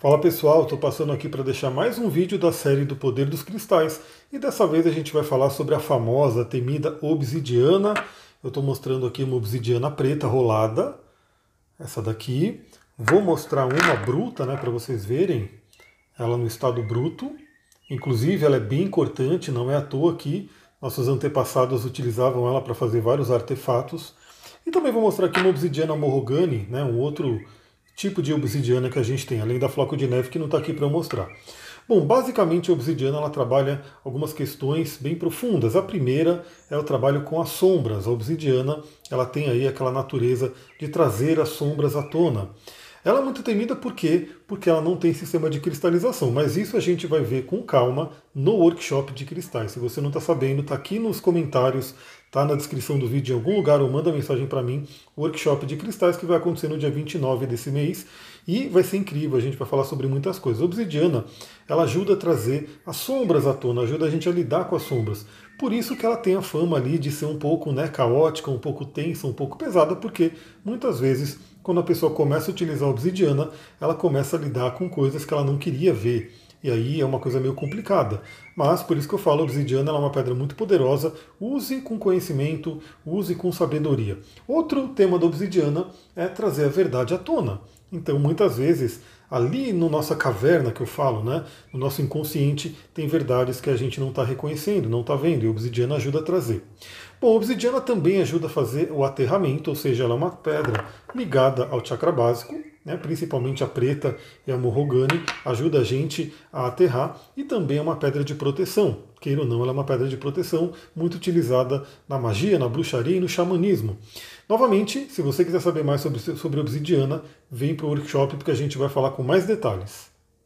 Fala pessoal, estou passando aqui para deixar mais um vídeo da série do Poder dos Cristais e dessa vez a gente vai falar sobre a famosa, temida obsidiana. Eu estou mostrando aqui uma obsidiana preta rolada, essa daqui. Vou mostrar uma bruta né, para vocês verem, ela no estado bruto. Inclusive ela é bem cortante, não é à toa que nossos antepassados utilizavam ela para fazer vários artefatos. E também vou mostrar aqui uma obsidiana morrogane, né, um outro tipo de obsidiana que a gente tem, além da floco de neve que não está aqui para eu mostrar. Bom, basicamente a obsidiana ela trabalha algumas questões bem profundas. A primeira é o trabalho com as sombras. A obsidiana ela tem aí aquela natureza de trazer as sombras à tona. Ela é muito temida por quê? Porque ela não tem sistema de cristalização, mas isso a gente vai ver com calma no workshop de cristais. Se você não está sabendo, está aqui nos comentários, está na descrição do vídeo em algum lugar ou manda mensagem para mim, workshop de cristais que vai acontecer no dia 29 desse mês e vai ser incrível, a gente vai falar sobre muitas coisas. A obsidiana, ela ajuda a trazer as sombras à tona, ajuda a gente a lidar com as sombras. Por isso que ela tem a fama ali de ser um pouco né, caótica, um pouco tensa, um pouco pesada, porque muitas vezes quando a pessoa começa a utilizar a obsidiana, ela começa a lidar com coisas que ela não queria ver. E aí é uma coisa meio complicada. Mas por isso que eu falo, a obsidiana é uma pedra muito poderosa. Use com conhecimento, use com sabedoria. Outro tema da obsidiana é trazer a verdade à tona. Então, muitas vezes, ali no nossa caverna que eu falo, né, no nosso inconsciente, tem verdades que a gente não está reconhecendo, não está vendo, e a obsidiana ajuda a trazer. Bom, a obsidiana também ajuda a fazer o aterramento, ou seja, ela é uma pedra ligada ao chakra básico, né, principalmente a preta e a morrogane, ajuda a gente a aterrar e também é uma pedra de proteção. Queira ou não, ela é uma pedra de proteção muito utilizada na magia, na bruxaria e no xamanismo. Novamente, se você quiser saber mais sobre, sobre obsidiana, vem para o workshop porque a gente vai falar com mais detalhes.